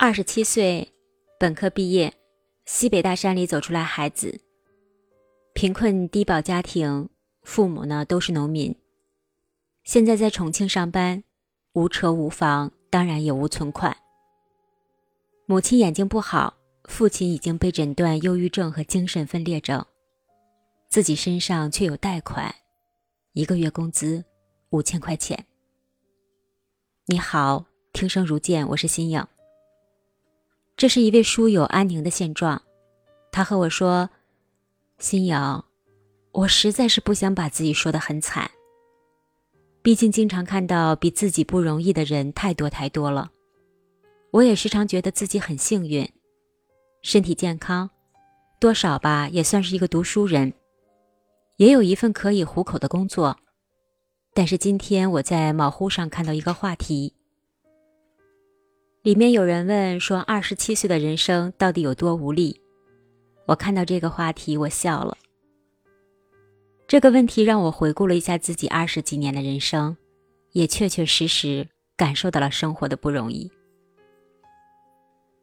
二十七岁，本科毕业，西北大山里走出来孩子，贫困低保家庭，父母呢都是农民。现在在重庆上班，无车无房，当然也无存款。母亲眼睛不好，父亲已经被诊断忧郁症和精神分裂症，自己身上却有贷款，一个月工资五千块钱。你好，听声如见，我是新颖。这是一位书友安宁的现状，他和我说：“新颖，我实在是不想把自己说的很惨。毕竟经常看到比自己不容易的人太多太多了。我也时常觉得自己很幸运，身体健康，多少吧也算是一个读书人，也有一份可以糊口的工作。但是今天我在某乎上看到一个话题。”里面有人问说：“二十七岁的人生到底有多无力？”我看到这个话题，我笑了。这个问题让我回顾了一下自己二十几年的人生，也确确实实感受到了生活的不容易。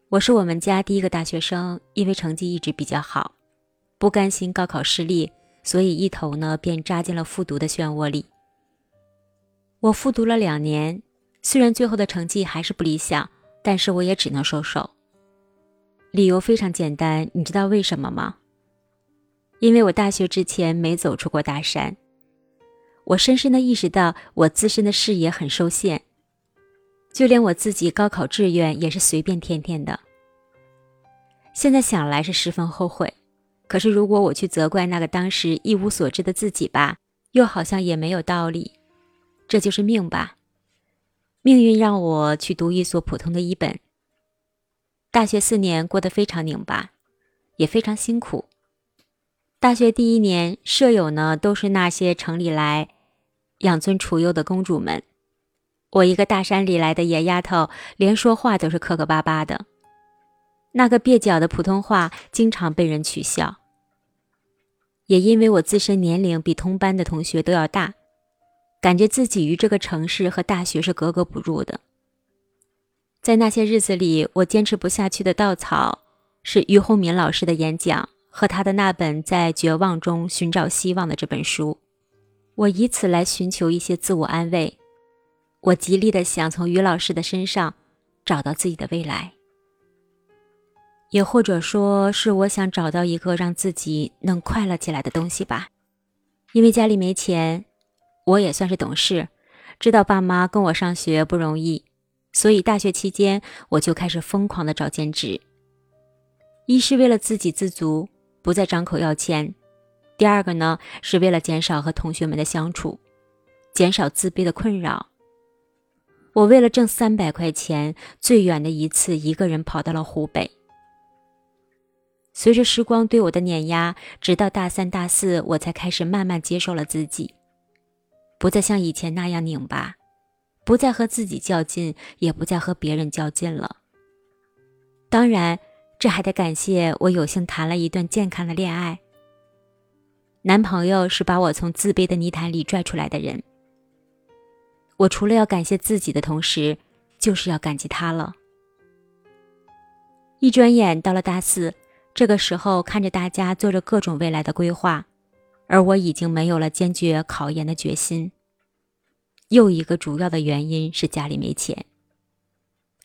我是我们家第一个大学生，因为成绩一直比较好，不甘心高考失利，所以一头呢便扎进了复读的漩涡里。我复读了两年，虽然最后的成绩还是不理想。但是我也只能收手。理由非常简单，你知道为什么吗？因为我大学之前没走出过大山，我深深的意识到我自身的视野很受限，就连我自己高考志愿也是随便填填的。现在想来是十分后悔，可是如果我去责怪那个当时一无所知的自己吧，又好像也没有道理。这就是命吧。命运让我去读一所普通的一本。大学四年过得非常拧巴，也非常辛苦。大学第一年，舍友呢都是那些城里来养尊处优的公主们，我一个大山里来的野丫头，连说话都是磕磕巴巴的，那个蹩脚的普通话经常被人取笑。也因为我自身年龄比同班的同学都要大。感觉自己与这个城市和大学是格格不入的。在那些日子里，我坚持不下去的稻草是于洪敏老师的演讲和他的那本《在绝望中寻找希望》的这本书。我以此来寻求一些自我安慰。我极力的想从于老师的身上找到自己的未来，也或者说是我想找到一个让自己能快乐起来的东西吧。因为家里没钱。我也算是懂事，知道爸妈供我上学不容易，所以大学期间我就开始疯狂的找兼职。一是为了自给自足，不再张口要钱；第二个呢，是为了减少和同学们的相处，减少自卑的困扰。我为了挣三百块钱，最远的一次一个人跑到了湖北。随着时光对我的碾压，直到大三、大四，我才开始慢慢接受了自己。不再像以前那样拧巴，不再和自己较劲，也不再和别人较劲了。当然，这还得感谢我有幸谈了一段健康的恋爱。男朋友是把我从自卑的泥潭里拽出来的人。我除了要感谢自己的同时，就是要感激他了。一转眼到了大四，这个时候看着大家做着各种未来的规划。而我已经没有了坚决考研的决心。又一个主要的原因是家里没钱。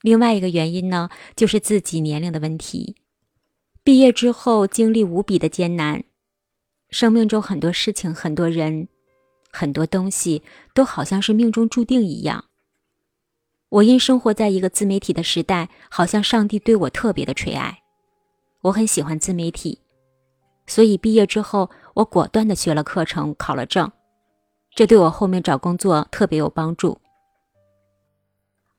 另外一个原因呢，就是自己年龄的问题。毕业之后经历无比的艰难，生命中很多事情、很多人、很多东西都好像是命中注定一样。我因生活在一个自媒体的时代，好像上帝对我特别的垂爱。我很喜欢自媒体。所以毕业之后，我果断的学了课程，考了证，这对我后面找工作特别有帮助。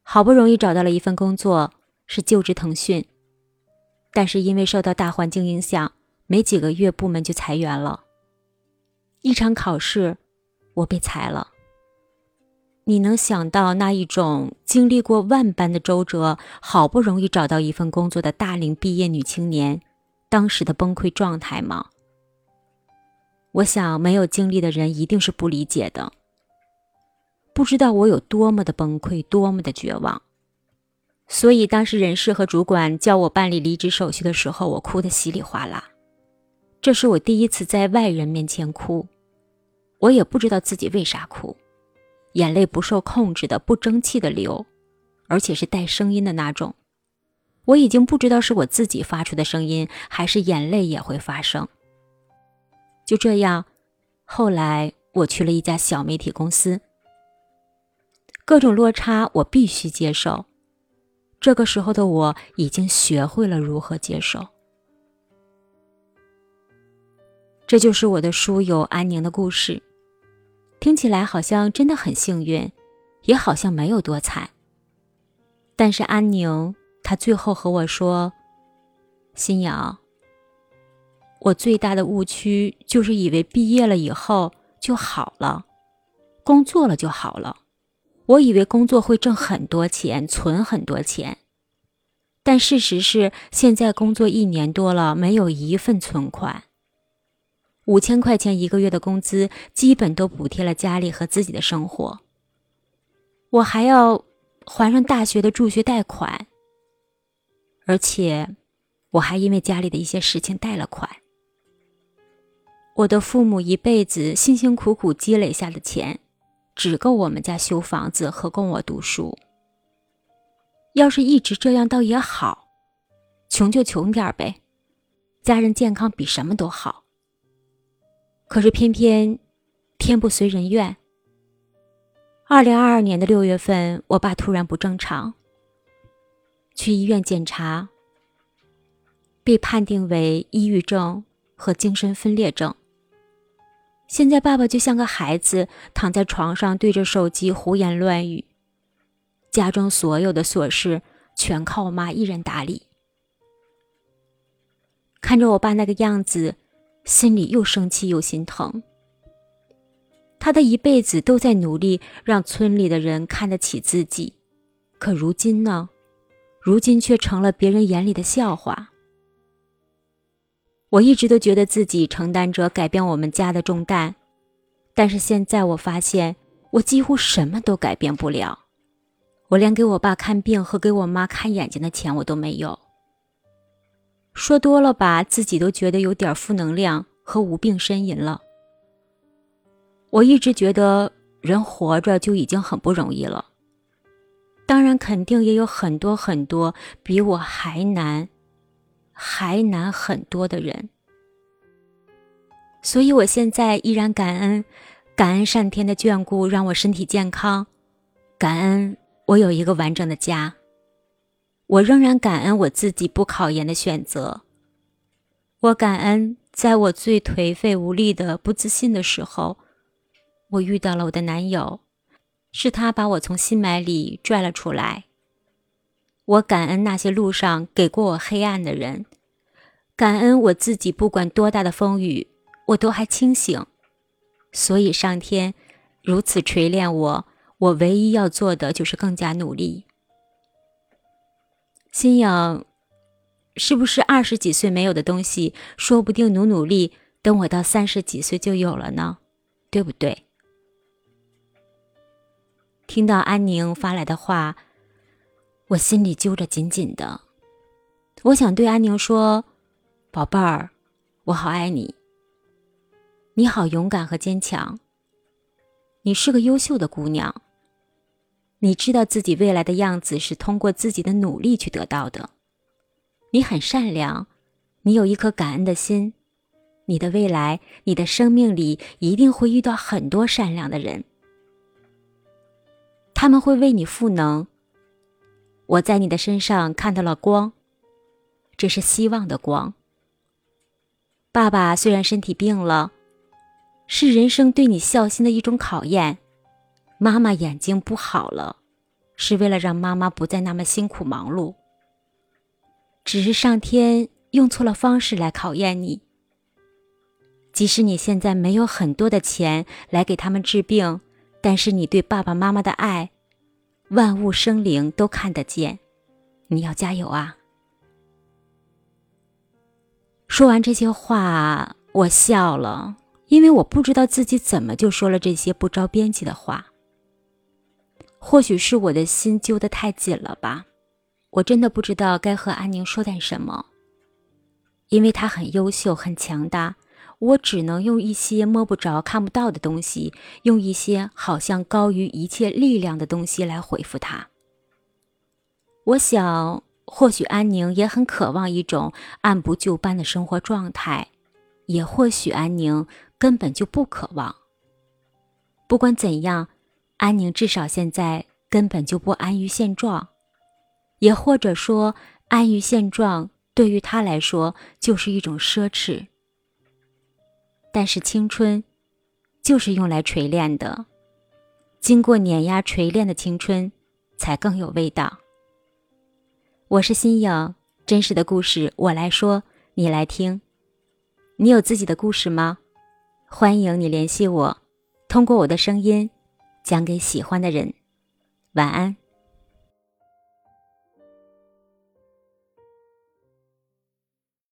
好不容易找到了一份工作，是就职腾讯，但是因为受到大环境影响，没几个月部门就裁员了。一场考试，我被裁了。你能想到那一种经历过万般的周折，好不容易找到一份工作的大龄毕业女青年？当时的崩溃状态吗？我想没有经历的人一定是不理解的，不知道我有多么的崩溃，多么的绝望。所以当时人事和主管叫我办理离职手续的时候，我哭得稀里哗啦。这是我第一次在外人面前哭，我也不知道自己为啥哭，眼泪不受控制的、不争气的流，而且是带声音的那种。我已经不知道是我自己发出的声音，还是眼泪也会发声。就这样，后来我去了一家小媒体公司，各种落差我必须接受。这个时候的我已经学会了如何接受。这就是我的书友安宁的故事，听起来好像真的很幸运，也好像没有多惨。但是安宁，她最后和我说：“新瑶，我最大的误区就是以为毕业了以后就好了，工作了就好了。”我以为工作会挣很多钱，存很多钱，但事实是，现在工作一年多了，没有一份存款。五千块钱一个月的工资，基本都补贴了家里和自己的生活。我还要还上大学的助学贷款，而且我还因为家里的一些事情贷了款。我的父母一辈子辛辛苦苦积累下的钱。只够我们家修房子和供我读书。要是一直这样，倒也好，穷就穷点呗，家人健康比什么都好。可是偏偏天不随人愿。二零二二年的六月份，我爸突然不正常，去医院检查，被判定为抑郁症和精神分裂症。现在爸爸就像个孩子，躺在床上对着手机胡言乱语，家中所有的琐事全靠我妈一人打理。看着我爸那个样子，心里又生气又心疼。他的一辈子都在努力让村里的人看得起自己，可如今呢？如今却成了别人眼里的笑话。我一直都觉得自己承担着改变我们家的重担，但是现在我发现我几乎什么都改变不了。我连给我爸看病和给我妈看眼睛的钱我都没有。说多了吧，自己都觉得有点负能量和无病呻吟了。我一直觉得人活着就已经很不容易了，当然肯定也有很多很多比我还难。还难很多的人，所以我现在依然感恩，感恩上天的眷顾，让我身体健康，感恩我有一个完整的家。我仍然感恩我自己不考研的选择，我感恩在我最颓废无力的不自信的时候，我遇到了我的男友，是他把我从心霾里拽了出来。我感恩那些路上给过我黑暗的人，感恩我自己，不管多大的风雨，我都还清醒。所以上天如此锤炼我，我唯一要做的就是更加努力。心影，是不是二十几岁没有的东西，说不定努努力，等我到三十几岁就有了呢？对不对？听到安宁发来的话。我心里揪着紧紧的，我想对安宁说：“宝贝儿，我好爱你。你好勇敢和坚强。你是个优秀的姑娘。你知道自己未来的样子是通过自己的努力去得到的。你很善良，你有一颗感恩的心。你的未来，你的生命里一定会遇到很多善良的人，他们会为你赋能。”我在你的身上看到了光，这是希望的光。爸爸虽然身体病了，是人生对你孝心的一种考验。妈妈眼睛不好了，是为了让妈妈不再那么辛苦忙碌。只是上天用错了方式来考验你。即使你现在没有很多的钱来给他们治病，但是你对爸爸妈妈的爱。万物生灵都看得见，你要加油啊！说完这些话，我笑了，因为我不知道自己怎么就说了这些不着边际的话。或许是我的心揪得太紧了吧。我真的不知道该和安宁说点什么，因为他很优秀、很强大，我只能用一些摸不着、看不到的东西，用一些好像高于一切力量的东西来回复他。我想，或许安宁也很渴望一种按部就班的生活状态，也或许安宁根本就不渴望。不管怎样，安宁至少现在根本就不安于现状，也或者说，安于现状对于他来说就是一种奢侈。但是青春，就是用来锤炼的，经过碾压锤炼的青春，才更有味道。我是新颖，真实的故事我来说，你来听。你有自己的故事吗？欢迎你联系我。通过我的声音，讲给喜欢的人。晚安。